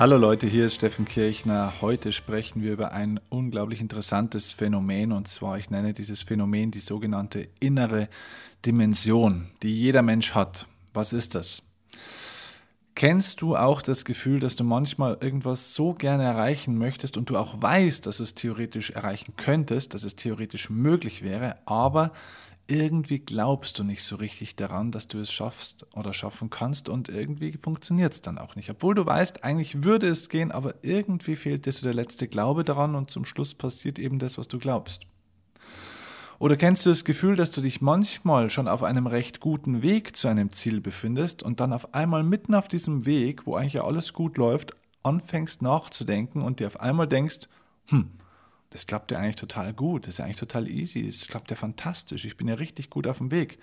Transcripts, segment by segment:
Hallo Leute, hier ist Steffen Kirchner. Heute sprechen wir über ein unglaublich interessantes Phänomen und zwar, ich nenne dieses Phänomen die sogenannte innere Dimension, die jeder Mensch hat. Was ist das? Kennst du auch das Gefühl, dass du manchmal irgendwas so gerne erreichen möchtest und du auch weißt, dass du es theoretisch erreichen könntest, dass es theoretisch möglich wäre, aber irgendwie glaubst du nicht so richtig daran, dass du es schaffst oder schaffen kannst und irgendwie funktioniert es dann auch nicht. Obwohl du weißt, eigentlich würde es gehen, aber irgendwie fehlt dir so der letzte Glaube daran und zum Schluss passiert eben das, was du glaubst. Oder kennst du das Gefühl, dass du dich manchmal schon auf einem recht guten Weg zu einem Ziel befindest und dann auf einmal mitten auf diesem Weg, wo eigentlich ja alles gut läuft, anfängst nachzudenken und dir auf einmal denkst, hm, das klappt ja eigentlich total gut, das ist ja eigentlich total easy, das klappt ja fantastisch, ich bin ja richtig gut auf dem Weg.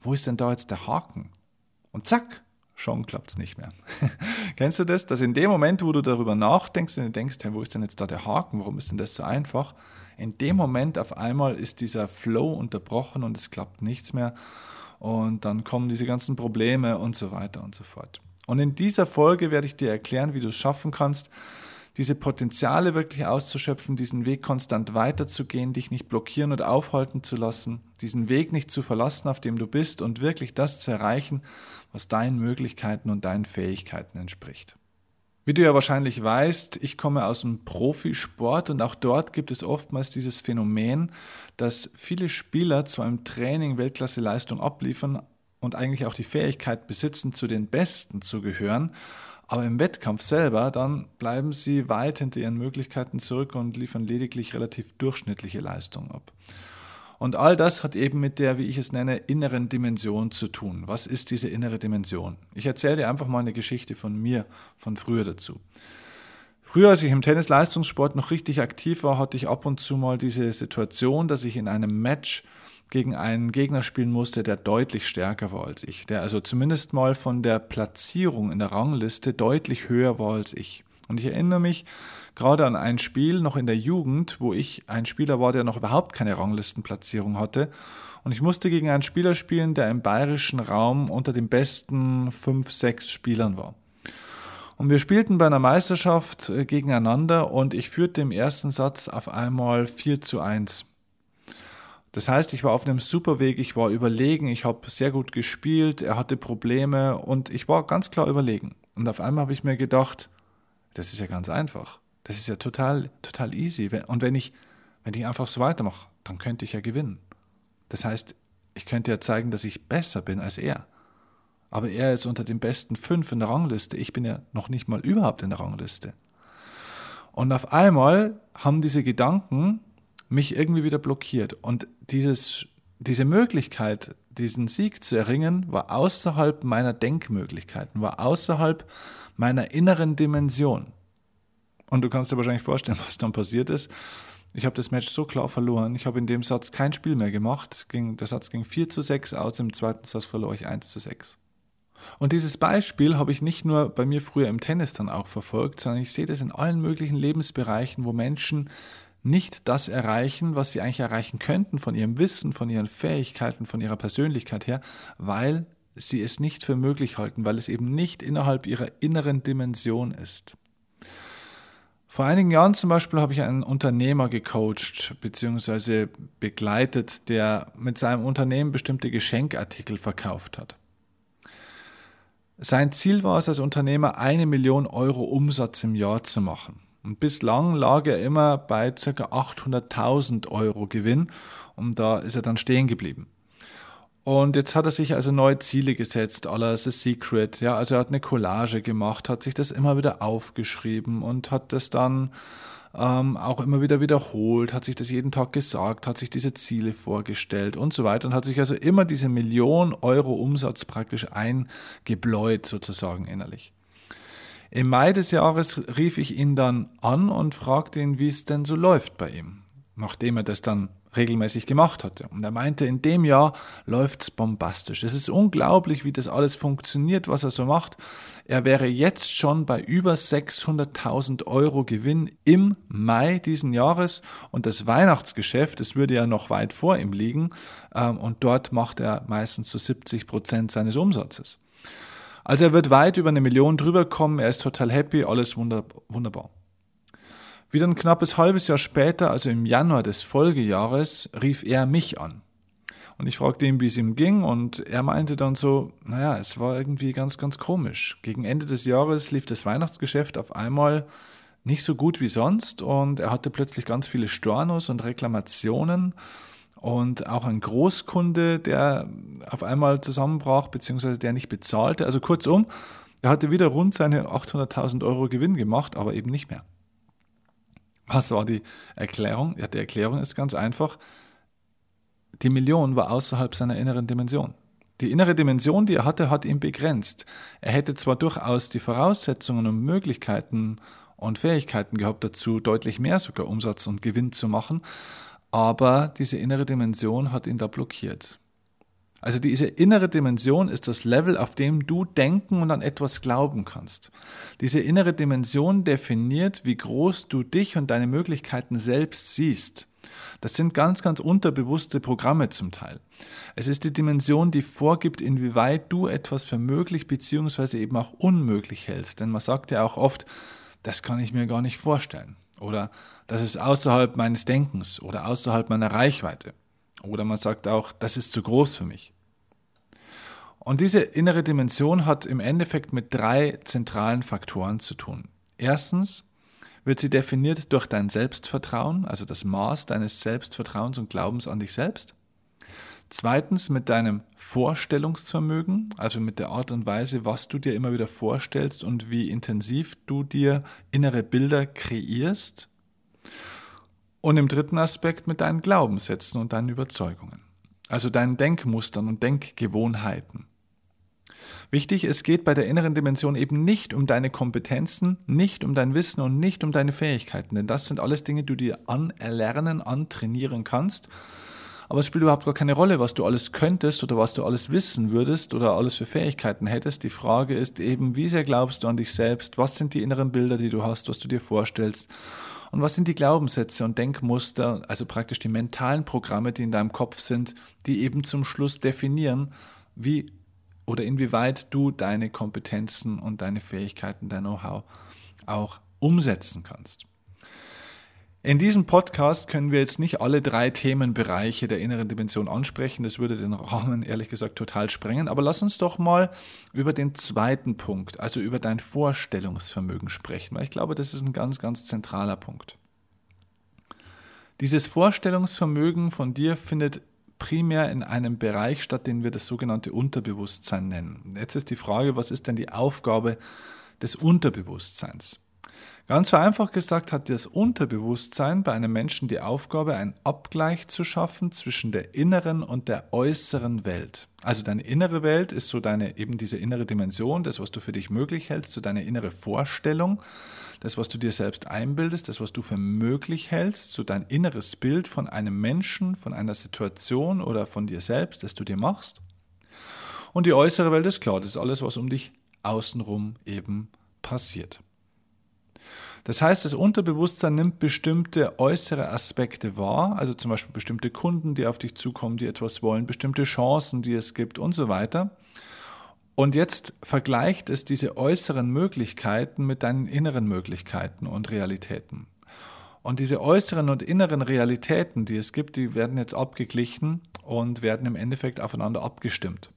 Wo ist denn da jetzt der Haken? Und zack, schon klappt es nicht mehr. Kennst du das, dass in dem Moment, wo du darüber nachdenkst und denkst, hey, wo ist denn jetzt da der Haken, warum ist denn das so einfach? In dem Moment auf einmal ist dieser Flow unterbrochen und es klappt nichts mehr und dann kommen diese ganzen Probleme und so weiter und so fort. Und in dieser Folge werde ich dir erklären, wie du es schaffen kannst, diese Potenziale wirklich auszuschöpfen, diesen Weg konstant weiterzugehen, dich nicht blockieren und aufhalten zu lassen, diesen Weg nicht zu verlassen, auf dem du bist und wirklich das zu erreichen, was deinen Möglichkeiten und deinen Fähigkeiten entspricht. Wie du ja wahrscheinlich weißt, ich komme aus dem Profisport und auch dort gibt es oftmals dieses Phänomen, dass viele Spieler zwar im Training Weltklasse-Leistung abliefern und eigentlich auch die Fähigkeit besitzen, zu den Besten zu gehören, aber im Wettkampf selber, dann bleiben sie weit hinter ihren Möglichkeiten zurück und liefern lediglich relativ durchschnittliche Leistungen ab. Und all das hat eben mit der, wie ich es nenne, inneren Dimension zu tun. Was ist diese innere Dimension? Ich erzähle dir einfach mal eine Geschichte von mir, von früher dazu. Früher, als ich im Tennis-Leistungssport noch richtig aktiv war, hatte ich ab und zu mal diese Situation, dass ich in einem Match gegen einen Gegner spielen musste, der deutlich stärker war als ich, der also zumindest mal von der Platzierung in der Rangliste deutlich höher war als ich. Und ich erinnere mich gerade an ein Spiel noch in der Jugend, wo ich ein Spieler war, der noch überhaupt keine Ranglistenplatzierung hatte. Und ich musste gegen einen Spieler spielen, der im bayerischen Raum unter den besten fünf, sechs Spielern war. Und wir spielten bei einer Meisterschaft äh, gegeneinander und ich führte im ersten Satz auf einmal 4 zu 1. Das heißt, ich war auf einem super Weg, ich war überlegen, ich habe sehr gut gespielt, er hatte Probleme und ich war ganz klar überlegen. Und auf einmal habe ich mir gedacht, das ist ja ganz einfach. Das ist ja total, total easy. Und wenn ich, wenn ich einfach so weitermache, dann könnte ich ja gewinnen. Das heißt, ich könnte ja zeigen, dass ich besser bin als er. Aber er ist unter den besten fünf in der Rangliste. Ich bin ja noch nicht mal überhaupt in der Rangliste. Und auf einmal haben diese Gedanken mich irgendwie wieder blockiert. Und dieses, diese Möglichkeit, diesen Sieg zu erringen, war außerhalb meiner Denkmöglichkeiten, war außerhalb meiner inneren Dimension. Und du kannst dir wahrscheinlich vorstellen, was dann passiert ist. Ich habe das Match so klar verloren. Ich habe in dem Satz kein Spiel mehr gemacht. der Satz ging 4 zu 6 aus, im zweiten Satz verlor ich 1 zu 6. Und dieses Beispiel habe ich nicht nur bei mir früher im Tennis dann auch verfolgt, sondern ich sehe das in allen möglichen Lebensbereichen, wo Menschen nicht das erreichen, was sie eigentlich erreichen könnten von ihrem Wissen, von ihren Fähigkeiten, von ihrer Persönlichkeit her, weil sie es nicht für möglich halten, weil es eben nicht innerhalb ihrer inneren Dimension ist. Vor einigen Jahren zum Beispiel habe ich einen Unternehmer gecoacht bzw. begleitet, der mit seinem Unternehmen bestimmte Geschenkartikel verkauft hat. Sein Ziel war es als Unternehmer, eine Million Euro Umsatz im Jahr zu machen. Und bislang lag er immer bei ca. 800.000 Euro Gewinn und da ist er dann stehen geblieben. Und jetzt hat er sich also neue Ziele gesetzt, aller The Secret. Ja, also er hat eine Collage gemacht, hat sich das immer wieder aufgeschrieben und hat das dann ähm, auch immer wieder wiederholt, hat sich das jeden Tag gesagt, hat sich diese Ziele vorgestellt und so weiter und hat sich also immer diese Million Euro Umsatz praktisch eingebläut sozusagen innerlich. Im Mai des Jahres rief ich ihn dann an und fragte ihn, wie es denn so läuft bei ihm. Nachdem er das dann regelmäßig gemacht hatte. Und er meinte, in dem Jahr läuft es bombastisch. Es ist unglaublich, wie das alles funktioniert, was er so macht. Er wäre jetzt schon bei über 600.000 Euro Gewinn im Mai diesen Jahres und das Weihnachtsgeschäft, es würde ja noch weit vor ihm liegen ähm, und dort macht er meistens zu 70 Prozent seines Umsatzes. Also er wird weit über eine Million drüber kommen, er ist total happy, alles wunderbar. Wieder ein knappes halbes Jahr später, also im Januar des Folgejahres, rief er mich an. Und ich fragte ihn, wie es ihm ging, und er meinte dann so, naja, es war irgendwie ganz, ganz komisch. Gegen Ende des Jahres lief das Weihnachtsgeschäft auf einmal nicht so gut wie sonst und er hatte plötzlich ganz viele Stornos und Reklamationen und auch ein Großkunde, der auf einmal zusammenbrach, beziehungsweise der nicht bezahlte. Also kurzum, er hatte wieder rund seine 800.000 Euro Gewinn gemacht, aber eben nicht mehr. Was war die Erklärung? Ja, die Erklärung ist ganz einfach. Die Million war außerhalb seiner inneren Dimension. Die innere Dimension, die er hatte, hat ihn begrenzt. Er hätte zwar durchaus die Voraussetzungen und Möglichkeiten und Fähigkeiten gehabt dazu, deutlich mehr sogar Umsatz und Gewinn zu machen, aber diese innere Dimension hat ihn da blockiert. Also diese innere Dimension ist das Level, auf dem du denken und an etwas glauben kannst. Diese innere Dimension definiert, wie groß du dich und deine Möglichkeiten selbst siehst. Das sind ganz, ganz unterbewusste Programme zum Teil. Es ist die Dimension, die vorgibt, inwieweit du etwas für möglich bzw. eben auch unmöglich hältst. Denn man sagt ja auch oft, das kann ich mir gar nicht vorstellen. Oder das ist außerhalb meines Denkens oder außerhalb meiner Reichweite. Oder man sagt auch, das ist zu groß für mich. Und diese innere Dimension hat im Endeffekt mit drei zentralen Faktoren zu tun. Erstens wird sie definiert durch dein Selbstvertrauen, also das Maß deines Selbstvertrauens und Glaubens an dich selbst. Zweitens mit deinem Vorstellungsvermögen, also mit der Art und Weise, was du dir immer wieder vorstellst und wie intensiv du dir innere Bilder kreierst. Und im dritten Aspekt mit deinen Glaubenssätzen und deinen Überzeugungen, also deinen Denkmustern und Denkgewohnheiten. Wichtig, es geht bei der inneren Dimension eben nicht um deine Kompetenzen, nicht um dein Wissen und nicht um deine Fähigkeiten, denn das sind alles Dinge, die du dir anerlernen, antrainieren kannst. Aber es spielt überhaupt gar keine Rolle, was du alles könntest oder was du alles wissen würdest oder alles für Fähigkeiten hättest. Die Frage ist eben, wie sehr glaubst du an dich selbst? Was sind die inneren Bilder, die du hast, was du dir vorstellst? Und was sind die Glaubenssätze und Denkmuster, also praktisch die mentalen Programme, die in deinem Kopf sind, die eben zum Schluss definieren, wie oder inwieweit du deine Kompetenzen und deine Fähigkeiten, dein Know-how auch umsetzen kannst. In diesem Podcast können wir jetzt nicht alle drei Themenbereiche der inneren Dimension ansprechen. Das würde den Rahmen ehrlich gesagt total sprengen. Aber lass uns doch mal über den zweiten Punkt, also über dein Vorstellungsvermögen sprechen, weil ich glaube, das ist ein ganz, ganz zentraler Punkt. Dieses Vorstellungsvermögen von dir findet primär in einem Bereich statt, den wir das sogenannte Unterbewusstsein nennen. Jetzt ist die Frage, was ist denn die Aufgabe des Unterbewusstseins? Ganz vereinfacht gesagt hat das Unterbewusstsein bei einem Menschen die Aufgabe, einen Abgleich zu schaffen zwischen der inneren und der äußeren Welt. Also deine innere Welt ist so deine eben diese innere Dimension, das was du für dich möglich hältst, so deine innere Vorstellung, das was du dir selbst einbildest, das was du für möglich hältst, so dein inneres Bild von einem Menschen, von einer Situation oder von dir selbst, das du dir machst. Und die äußere Welt ist klar, das ist alles was um dich außenrum eben passiert. Das heißt, das Unterbewusstsein nimmt bestimmte äußere Aspekte wahr, also zum Beispiel bestimmte Kunden, die auf dich zukommen, die etwas wollen, bestimmte Chancen, die es gibt und so weiter. Und jetzt vergleicht es diese äußeren Möglichkeiten mit deinen inneren Möglichkeiten und Realitäten. Und diese äußeren und inneren Realitäten, die es gibt, die werden jetzt abgeglichen und werden im Endeffekt aufeinander abgestimmt.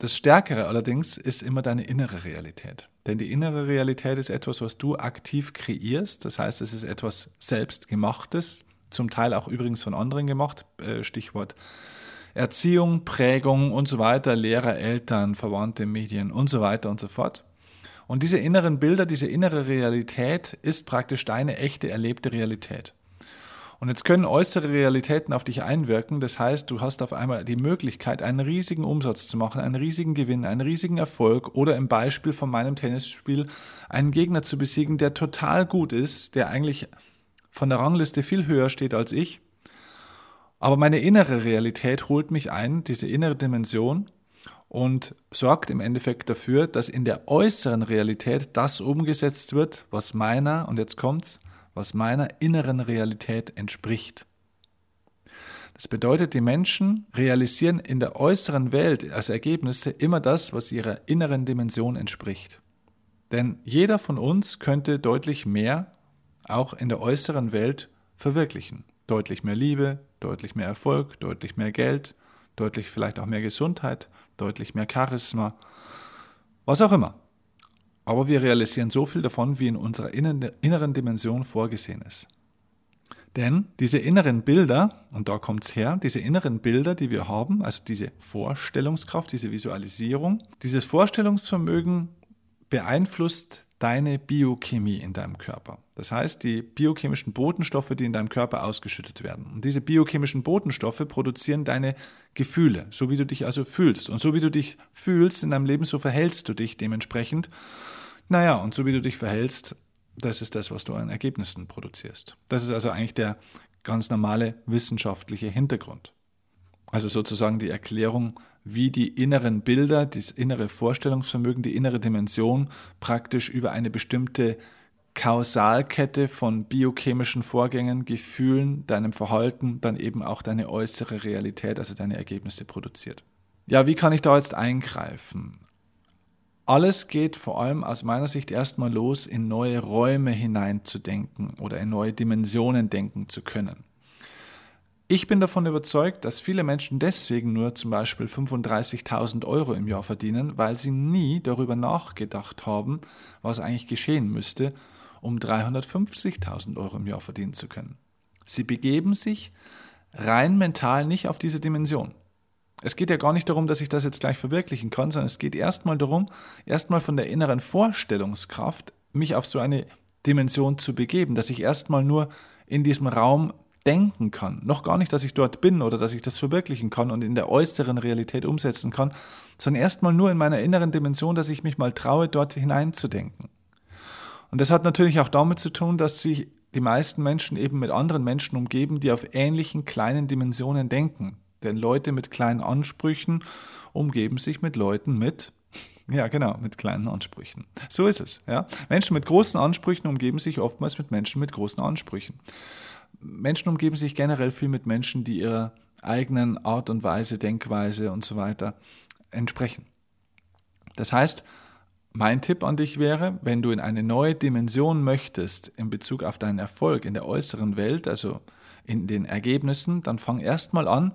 Das Stärkere allerdings ist immer deine innere Realität. Denn die innere Realität ist etwas, was du aktiv kreierst. Das heißt, es ist etwas Selbstgemachtes, zum Teil auch übrigens von anderen gemacht. Äh, Stichwort Erziehung, Prägung und so weiter, Lehrer, Eltern, Verwandte, Medien und so weiter und so fort. Und diese inneren Bilder, diese innere Realität ist praktisch deine echte erlebte Realität. Und jetzt können äußere Realitäten auf dich einwirken. Das heißt, du hast auf einmal die Möglichkeit, einen riesigen Umsatz zu machen, einen riesigen Gewinn, einen riesigen Erfolg oder im Beispiel von meinem Tennisspiel einen Gegner zu besiegen, der total gut ist, der eigentlich von der Rangliste viel höher steht als ich. Aber meine innere Realität holt mich ein, diese innere Dimension, und sorgt im Endeffekt dafür, dass in der äußeren Realität das umgesetzt wird, was meiner, und jetzt kommt's, was meiner inneren Realität entspricht. Das bedeutet, die Menschen realisieren in der äußeren Welt als Ergebnisse immer das, was ihrer inneren Dimension entspricht. Denn jeder von uns könnte deutlich mehr auch in der äußeren Welt verwirklichen. Deutlich mehr Liebe, deutlich mehr Erfolg, deutlich mehr Geld, deutlich vielleicht auch mehr Gesundheit, deutlich mehr Charisma, was auch immer. Aber wir realisieren so viel davon, wie in unserer inneren Dimension vorgesehen ist. Denn diese inneren Bilder, und da kommt es her, diese inneren Bilder, die wir haben, also diese Vorstellungskraft, diese Visualisierung, dieses Vorstellungsvermögen beeinflusst deine Biochemie in deinem Körper. Das heißt, die biochemischen Botenstoffe, die in deinem Körper ausgeschüttet werden. Und diese biochemischen Botenstoffe produzieren deine Gefühle, so wie du dich also fühlst. Und so wie du dich fühlst in deinem Leben, so verhältst du dich dementsprechend. Naja, und so wie du dich verhältst, das ist das, was du an Ergebnissen produzierst. Das ist also eigentlich der ganz normale wissenschaftliche Hintergrund. Also sozusagen die Erklärung, wie die inneren Bilder, das innere Vorstellungsvermögen, die innere Dimension praktisch über eine bestimmte Kausalkette von biochemischen Vorgängen, Gefühlen, deinem Verhalten, dann eben auch deine äußere Realität, also deine Ergebnisse produziert. Ja, wie kann ich da jetzt eingreifen? Alles geht vor allem aus meiner Sicht erstmal los, in neue Räume hineinzudenken oder in neue Dimensionen denken zu können. Ich bin davon überzeugt, dass viele Menschen deswegen nur zum Beispiel 35.000 Euro im Jahr verdienen, weil sie nie darüber nachgedacht haben, was eigentlich geschehen müsste, um 350.000 Euro im Jahr verdienen zu können. Sie begeben sich rein mental nicht auf diese Dimension. Es geht ja gar nicht darum, dass ich das jetzt gleich verwirklichen kann, sondern es geht erstmal darum, erstmal von der inneren Vorstellungskraft mich auf so eine Dimension zu begeben, dass ich erstmal nur in diesem Raum denken kann. Noch gar nicht, dass ich dort bin oder dass ich das verwirklichen kann und in der äußeren Realität umsetzen kann, sondern erstmal nur in meiner inneren Dimension, dass ich mich mal traue, dort hineinzudenken. Und das hat natürlich auch damit zu tun, dass sich die meisten Menschen eben mit anderen Menschen umgeben, die auf ähnlichen kleinen Dimensionen denken. Denn Leute mit kleinen Ansprüchen umgeben sich mit Leuten mit, ja genau, mit kleinen Ansprüchen. So ist es. Ja? Menschen mit großen Ansprüchen umgeben sich oftmals mit Menschen mit großen Ansprüchen. Menschen umgeben sich generell viel mit Menschen, die ihrer eigenen Art und Weise, Denkweise und so weiter entsprechen. Das heißt, mein Tipp an dich wäre, wenn du in eine neue Dimension möchtest in Bezug auf deinen Erfolg in der äußeren Welt, also in den Ergebnissen, dann fang erstmal an,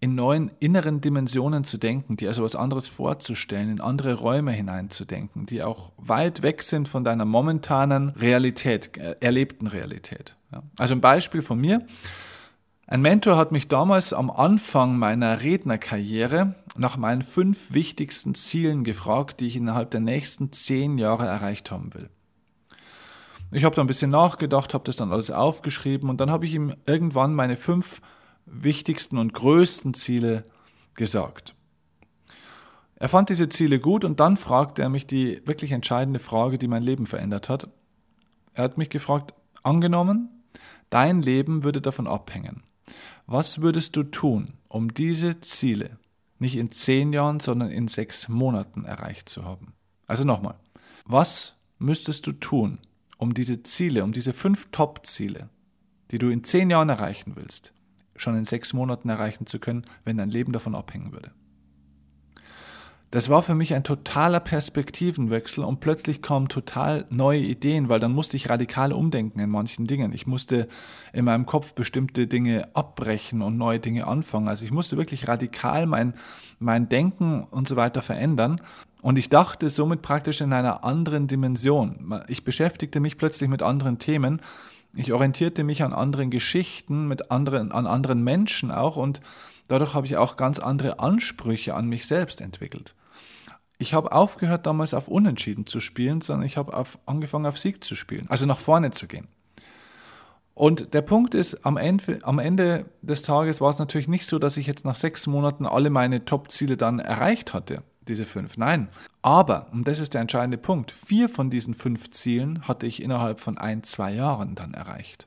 in neuen inneren Dimensionen zu denken, die also was anderes vorzustellen, in andere Räume hineinzudenken, die auch weit weg sind von deiner momentanen Realität, äh, erlebten Realität. Also ein Beispiel von mir. Ein Mentor hat mich damals am Anfang meiner Rednerkarriere nach meinen fünf wichtigsten Zielen gefragt, die ich innerhalb der nächsten zehn Jahre erreicht haben will. Ich habe da ein bisschen nachgedacht, habe das dann alles aufgeschrieben und dann habe ich ihm irgendwann meine fünf wichtigsten und größten Ziele gesagt. Er fand diese Ziele gut und dann fragte er mich die wirklich entscheidende Frage, die mein Leben verändert hat. Er hat mich gefragt, angenommen, dein Leben würde davon abhängen. Was würdest du tun, um diese Ziele nicht in zehn Jahren, sondern in sechs Monaten erreicht zu haben? Also nochmal, was müsstest du tun, um diese Ziele, um diese fünf Top-Ziele, die du in zehn Jahren erreichen willst, schon in sechs Monaten erreichen zu können, wenn dein Leben davon abhängen würde? Das war für mich ein totaler Perspektivenwechsel und plötzlich kamen total neue Ideen, weil dann musste ich radikal umdenken in manchen Dingen. Ich musste in meinem Kopf bestimmte Dinge abbrechen und neue Dinge anfangen. Also ich musste wirklich radikal mein, mein Denken und so weiter verändern. Und ich dachte somit praktisch in einer anderen Dimension. Ich beschäftigte mich plötzlich mit anderen Themen. Ich orientierte mich an anderen Geschichten, mit anderen, an anderen Menschen auch und dadurch habe ich auch ganz andere Ansprüche an mich selbst entwickelt ich habe aufgehört damals auf Unentschieden zu spielen, sondern ich habe auf, angefangen auf Sieg zu spielen, also nach vorne zu gehen. Und der Punkt ist, am Ende, am Ende des Tages war es natürlich nicht so, dass ich jetzt nach sechs Monaten alle meine Top-Ziele dann erreicht hatte, diese fünf. Nein. Aber, und das ist der entscheidende Punkt, vier von diesen fünf Zielen hatte ich innerhalb von ein, zwei Jahren dann erreicht.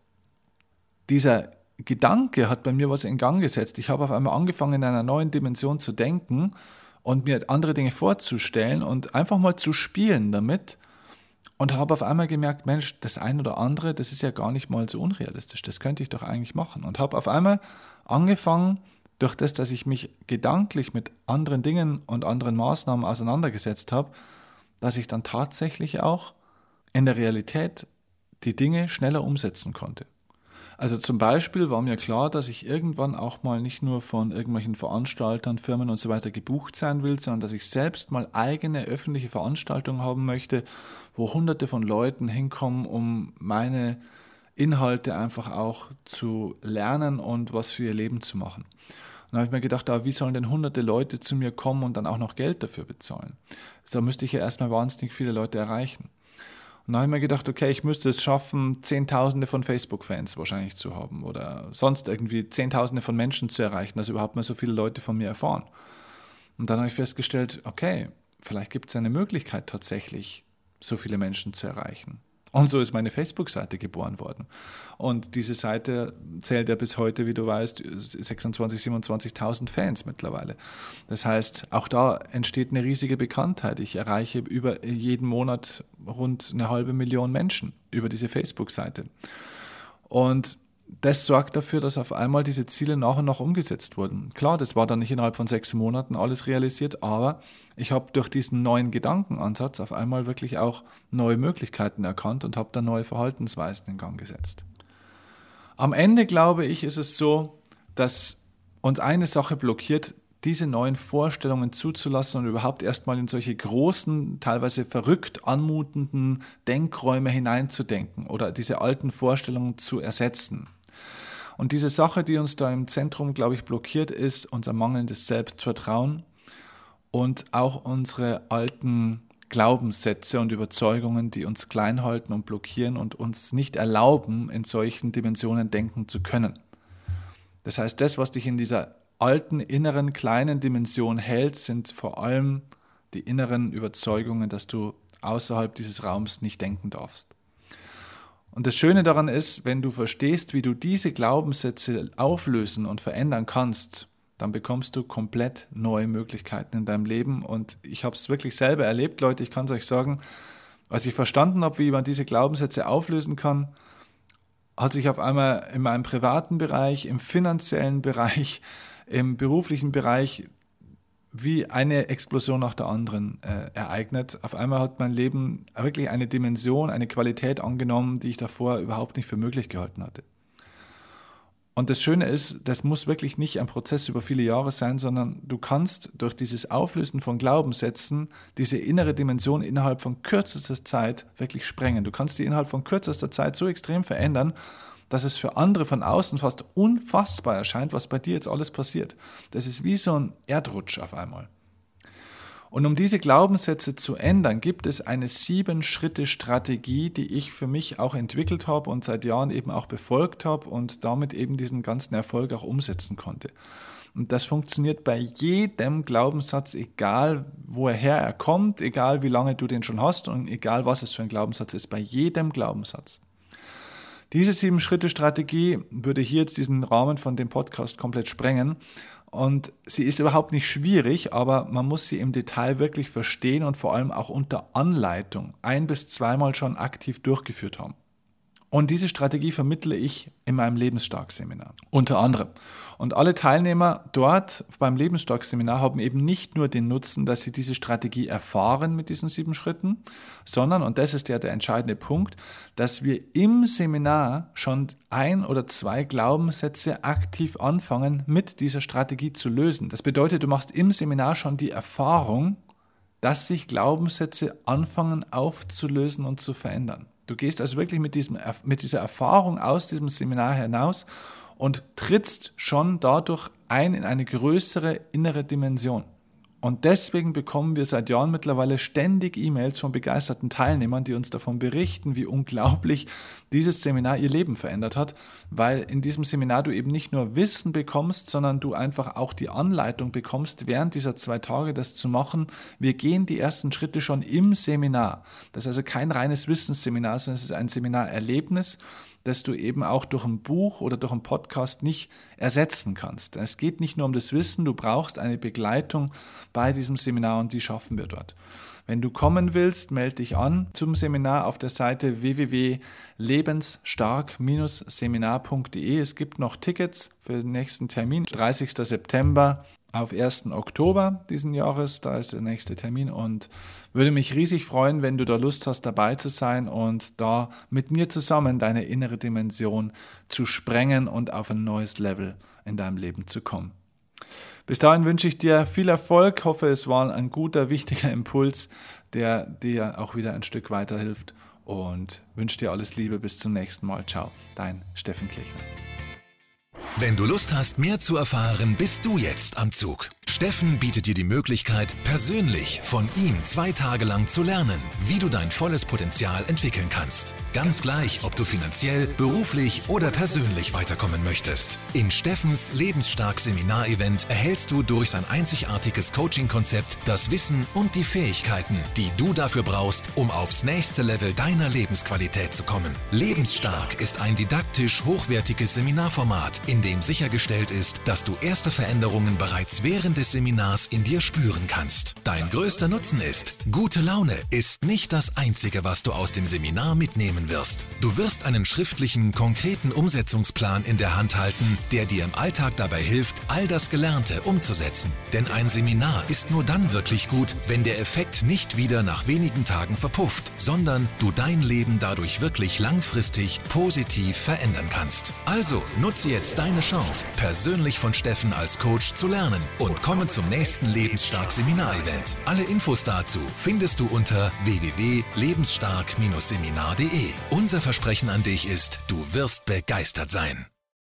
Dieser Gedanke hat bei mir was in Gang gesetzt. Ich habe auf einmal angefangen, in einer neuen Dimension zu denken und mir andere Dinge vorzustellen und einfach mal zu spielen damit und habe auf einmal gemerkt, Mensch, das ein oder andere, das ist ja gar nicht mal so unrealistisch. Das könnte ich doch eigentlich machen. Und habe auf einmal angefangen, durch das, dass ich mich gedanklich mit anderen Dingen und anderen Maßnahmen auseinandergesetzt habe, dass ich dann tatsächlich auch in der Realität die Dinge schneller umsetzen konnte. Also zum Beispiel war mir klar, dass ich irgendwann auch mal nicht nur von irgendwelchen Veranstaltern, Firmen und so weiter gebucht sein will, sondern dass ich selbst mal eigene öffentliche Veranstaltungen haben möchte, wo hunderte von Leuten hinkommen, um meine Inhalte einfach auch zu lernen und was für ihr Leben zu machen. Und da habe ich mir gedacht, ah, wie sollen denn hunderte Leute zu mir kommen und dann auch noch Geld dafür bezahlen? Da müsste ich ja erstmal wahnsinnig viele Leute erreichen. Und dann habe ich mir gedacht, okay, ich müsste es schaffen, Zehntausende von Facebook-Fans wahrscheinlich zu haben oder sonst irgendwie Zehntausende von Menschen zu erreichen, dass überhaupt mal so viele Leute von mir erfahren. Und dann habe ich festgestellt, okay, vielleicht gibt es eine Möglichkeit tatsächlich, so viele Menschen zu erreichen. Und so ist meine Facebook-Seite geboren worden. Und diese Seite zählt ja bis heute, wie du weißt, 26.000, 27.000 Fans mittlerweile. Das heißt, auch da entsteht eine riesige Bekanntheit. Ich erreiche über jeden Monat rund eine halbe Million Menschen über diese Facebook-Seite. Und das sorgt dafür, dass auf einmal diese Ziele nach und nach umgesetzt wurden. Klar, das war dann nicht innerhalb von sechs Monaten alles realisiert, aber ich habe durch diesen neuen Gedankenansatz auf einmal wirklich auch neue Möglichkeiten erkannt und habe dann neue Verhaltensweisen in Gang gesetzt. Am Ende glaube ich, ist es so, dass uns eine Sache blockiert, diese neuen Vorstellungen zuzulassen und überhaupt erstmal in solche großen, teilweise verrückt anmutenden Denkräume hineinzudenken oder diese alten Vorstellungen zu ersetzen. Und diese Sache, die uns da im Zentrum, glaube ich, blockiert, ist unser mangelndes Selbstvertrauen und auch unsere alten Glaubenssätze und Überzeugungen, die uns klein halten und blockieren und uns nicht erlauben, in solchen Dimensionen denken zu können. Das heißt, das, was dich in dieser alten inneren kleinen Dimension hält, sind vor allem die inneren Überzeugungen, dass du außerhalb dieses Raums nicht denken darfst. Und das Schöne daran ist, wenn du verstehst, wie du diese Glaubenssätze auflösen und verändern kannst, dann bekommst du komplett neue Möglichkeiten in deinem Leben. Und ich habe es wirklich selber erlebt, Leute, ich kann es euch sagen, als ich verstanden habe, wie man diese Glaubenssätze auflösen kann, hat sich auf einmal in meinem privaten Bereich, im finanziellen Bereich, im beruflichen Bereich wie eine Explosion nach der anderen äh, ereignet. Auf einmal hat mein Leben wirklich eine Dimension, eine Qualität angenommen, die ich davor überhaupt nicht für möglich gehalten hatte. Und das Schöne ist, das muss wirklich nicht ein Prozess über viele Jahre sein, sondern du kannst durch dieses Auflösen von Glaubenssätzen diese innere Dimension innerhalb von kürzester Zeit wirklich sprengen. Du kannst die innerhalb von kürzester Zeit so extrem verändern dass es für andere von außen fast unfassbar erscheint, was bei dir jetzt alles passiert. Das ist wie so ein Erdrutsch auf einmal. Und um diese Glaubenssätze zu ändern, gibt es eine Sieben-Schritte-Strategie, die ich für mich auch entwickelt habe und seit Jahren eben auch befolgt habe und damit eben diesen ganzen Erfolg auch umsetzen konnte. Und das funktioniert bei jedem Glaubenssatz, egal woher er kommt, egal wie lange du den schon hast und egal was es für ein Glaubenssatz ist, bei jedem Glaubenssatz. Diese Sieben-Schritte-Strategie würde hier jetzt diesen Rahmen von dem Podcast komplett sprengen. Und sie ist überhaupt nicht schwierig, aber man muss sie im Detail wirklich verstehen und vor allem auch unter Anleitung ein bis zweimal schon aktiv durchgeführt haben. Und diese Strategie vermittle ich in meinem Lebensstark-Seminar. Unter anderem. Und alle Teilnehmer dort beim Lebensstark-Seminar haben eben nicht nur den Nutzen, dass sie diese Strategie erfahren mit diesen sieben Schritten, sondern, und das ist ja der entscheidende Punkt, dass wir im Seminar schon ein oder zwei Glaubenssätze aktiv anfangen, mit dieser Strategie zu lösen. Das bedeutet, du machst im Seminar schon die Erfahrung, dass sich Glaubenssätze anfangen aufzulösen und zu verändern. Du gehst also wirklich mit, diesem, mit dieser Erfahrung aus diesem Seminar hinaus und trittst schon dadurch ein in eine größere innere Dimension. Und deswegen bekommen wir seit Jahren mittlerweile ständig E-Mails von begeisterten Teilnehmern, die uns davon berichten, wie unglaublich dieses Seminar ihr Leben verändert hat, weil in diesem Seminar du eben nicht nur Wissen bekommst, sondern du einfach auch die Anleitung bekommst, während dieser zwei Tage das zu machen. Wir gehen die ersten Schritte schon im Seminar. Das ist also kein reines Wissensseminar, sondern es ist ein Seminarerlebnis das du eben auch durch ein Buch oder durch einen Podcast nicht ersetzen kannst. Es geht nicht nur um das Wissen, du brauchst eine Begleitung bei diesem Seminar und die schaffen wir dort. Wenn du kommen willst, melde dich an zum Seminar auf der Seite www.lebensstark-seminar.de. Es gibt noch Tickets für den nächsten Termin, 30. September auf 1. Oktober diesen Jahres. Da ist der nächste Termin und würde mich riesig freuen, wenn du da Lust hast, dabei zu sein und da mit mir zusammen deine innere Dimension zu sprengen und auf ein neues Level in deinem Leben zu kommen. Bis dahin wünsche ich dir viel Erfolg, hoffe es war ein guter, wichtiger Impuls, der dir auch wieder ein Stück weiterhilft und wünsche dir alles Liebe bis zum nächsten Mal. Ciao, dein Steffen Kirchner. Wenn du Lust hast, mehr zu erfahren, bist du jetzt am Zug. Steffen bietet dir die Möglichkeit, persönlich von ihm zwei Tage lang zu lernen, wie du dein volles Potenzial entwickeln kannst. Ganz gleich, ob du finanziell, beruflich oder persönlich weiterkommen möchtest. In Steffens Lebensstark Seminarevent erhältst du durch sein einzigartiges Coaching-Konzept das Wissen und die Fähigkeiten, die du dafür brauchst, um aufs nächste Level deiner Lebensqualität zu kommen. Lebensstark ist ein didaktisch hochwertiges Seminarformat, in dem sichergestellt ist, dass du erste Veränderungen bereits während des Seminars in dir spüren kannst. Dein größter Nutzen ist, gute Laune ist nicht das Einzige, was du aus dem Seminar mitnehmen wirst. Du wirst einen schriftlichen, konkreten Umsetzungsplan in der Hand halten, der dir im Alltag dabei hilft, all das Gelernte umzusetzen. Denn ein Seminar ist nur dann wirklich gut, wenn der Effekt nicht wieder nach wenigen Tagen verpufft, sondern du dein Leben dadurch wirklich langfristig positiv verändern kannst. Also nutze jetzt deine Chance, persönlich von Steffen als Coach zu lernen und komme zum nächsten Lebensstark Seminarevent. Alle Infos dazu findest du unter www.lebensstark-seminar.de. Unser Versprechen an dich ist, du wirst begeistert sein.